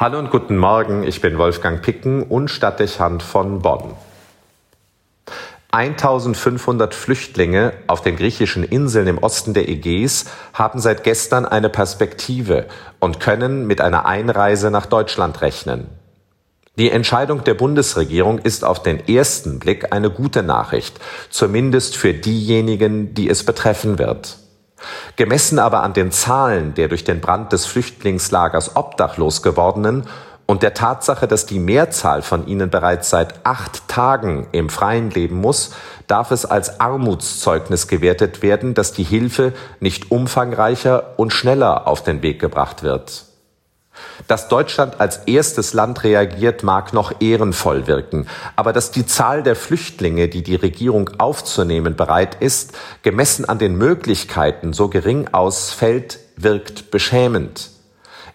Hallo und guten Morgen, ich bin Wolfgang Picken und Stadtdechant von Bonn. 1500 Flüchtlinge auf den griechischen Inseln im Osten der Ägäis haben seit gestern eine Perspektive und können mit einer Einreise nach Deutschland rechnen. Die Entscheidung der Bundesregierung ist auf den ersten Blick eine gute Nachricht, zumindest für diejenigen, die es betreffen wird. Gemessen aber an den Zahlen der durch den Brand des Flüchtlingslagers obdachlos gewordenen und der Tatsache, dass die Mehrzahl von ihnen bereits seit acht Tagen im Freien leben muss, darf es als Armutszeugnis gewertet werden, dass die Hilfe nicht umfangreicher und schneller auf den Weg gebracht wird. Dass Deutschland als erstes Land reagiert, mag noch ehrenvoll wirken, aber dass die Zahl der Flüchtlinge, die die Regierung aufzunehmen bereit ist, gemessen an den Möglichkeiten so gering ausfällt, wirkt beschämend.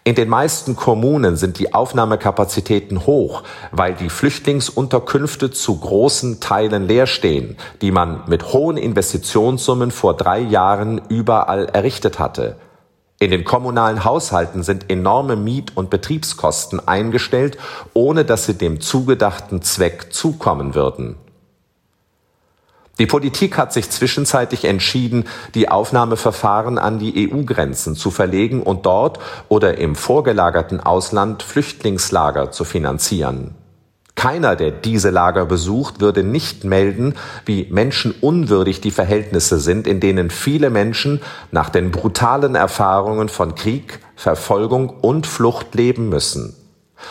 In den meisten Kommunen sind die Aufnahmekapazitäten hoch, weil die Flüchtlingsunterkünfte zu großen Teilen leer stehen, die man mit hohen Investitionssummen vor drei Jahren überall errichtet hatte. In den kommunalen Haushalten sind enorme Miet- und Betriebskosten eingestellt, ohne dass sie dem zugedachten Zweck zukommen würden. Die Politik hat sich zwischenzeitlich entschieden, die Aufnahmeverfahren an die EU-Grenzen zu verlegen und dort oder im vorgelagerten Ausland Flüchtlingslager zu finanzieren. Keiner, der diese Lager besucht, würde nicht melden, wie menschenunwürdig die Verhältnisse sind, in denen viele Menschen nach den brutalen Erfahrungen von Krieg, Verfolgung und Flucht leben müssen.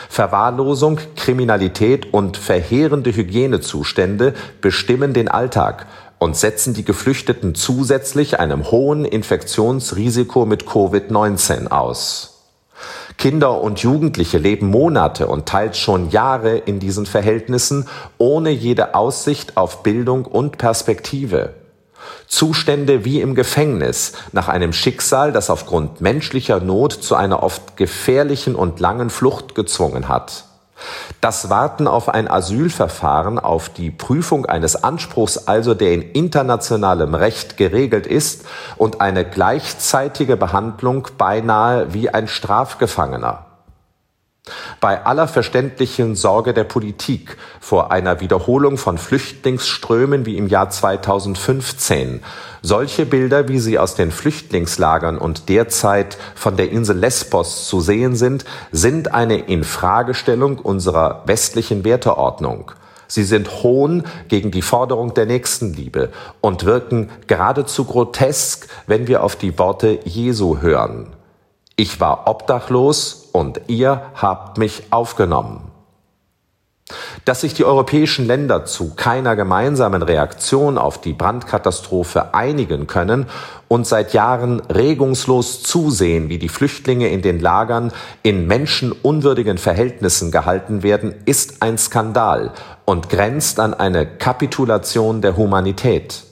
Verwahrlosung, Kriminalität und verheerende Hygienezustände bestimmen den Alltag und setzen die Geflüchteten zusätzlich einem hohen Infektionsrisiko mit Covid-19 aus. Kinder und Jugendliche leben Monate und teils schon Jahre in diesen Verhältnissen ohne jede Aussicht auf Bildung und Perspektive. Zustände wie im Gefängnis nach einem Schicksal, das aufgrund menschlicher Not zu einer oft gefährlichen und langen Flucht gezwungen hat. Das Warten auf ein Asylverfahren, auf die Prüfung eines Anspruchs also, der in internationalem Recht geregelt ist, und eine gleichzeitige Behandlung beinahe wie ein Strafgefangener. Bei aller verständlichen Sorge der Politik vor einer Wiederholung von Flüchtlingsströmen wie im Jahr 2015, solche Bilder, wie sie aus den Flüchtlingslagern und derzeit von der Insel Lesbos zu sehen sind, sind eine Infragestellung unserer westlichen Werteordnung. Sie sind Hohn gegen die Forderung der Nächstenliebe und wirken geradezu grotesk, wenn wir auf die Worte Jesu hören. Ich war obdachlos und ihr habt mich aufgenommen. Dass sich die europäischen Länder zu keiner gemeinsamen Reaktion auf die Brandkatastrophe einigen können und seit Jahren regungslos zusehen, wie die Flüchtlinge in den Lagern in menschenunwürdigen Verhältnissen gehalten werden, ist ein Skandal und grenzt an eine Kapitulation der Humanität.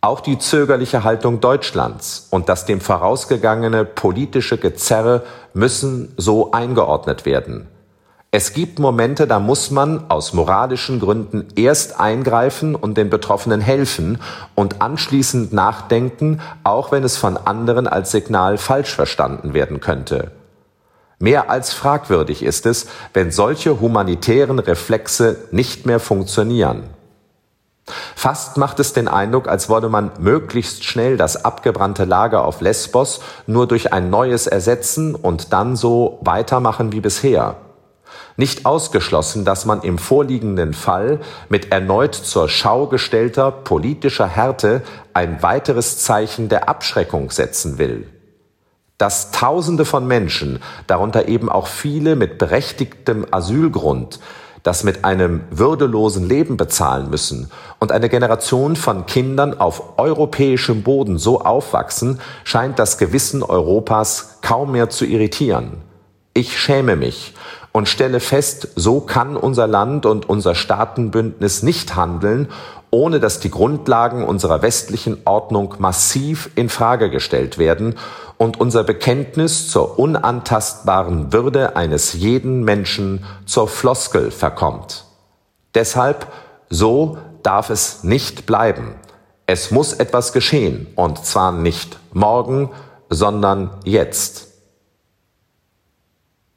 Auch die zögerliche Haltung Deutschlands und das dem vorausgegangene politische Gezerre müssen so eingeordnet werden. Es gibt Momente, da muss man aus moralischen Gründen erst eingreifen und den Betroffenen helfen und anschließend nachdenken, auch wenn es von anderen als Signal falsch verstanden werden könnte. Mehr als fragwürdig ist es, wenn solche humanitären Reflexe nicht mehr funktionieren. Fast macht es den Eindruck, als wolle man möglichst schnell das abgebrannte Lager auf Lesbos nur durch ein neues ersetzen und dann so weitermachen wie bisher. Nicht ausgeschlossen, dass man im vorliegenden Fall mit erneut zur Schau gestellter politischer Härte ein weiteres Zeichen der Abschreckung setzen will. Dass Tausende von Menschen, darunter eben auch viele mit berechtigtem Asylgrund, das mit einem würdelosen Leben bezahlen müssen und eine Generation von Kindern auf europäischem Boden so aufwachsen, scheint das Gewissen Europas kaum mehr zu irritieren. Ich schäme mich und stelle fest, so kann unser Land und unser Staatenbündnis nicht handeln, ohne dass die Grundlagen unserer westlichen Ordnung massiv in Frage gestellt werden und unser Bekenntnis zur unantastbaren Würde eines jeden Menschen zur Floskel verkommt. Deshalb, so darf es nicht bleiben. Es muss etwas geschehen, und zwar nicht morgen, sondern jetzt.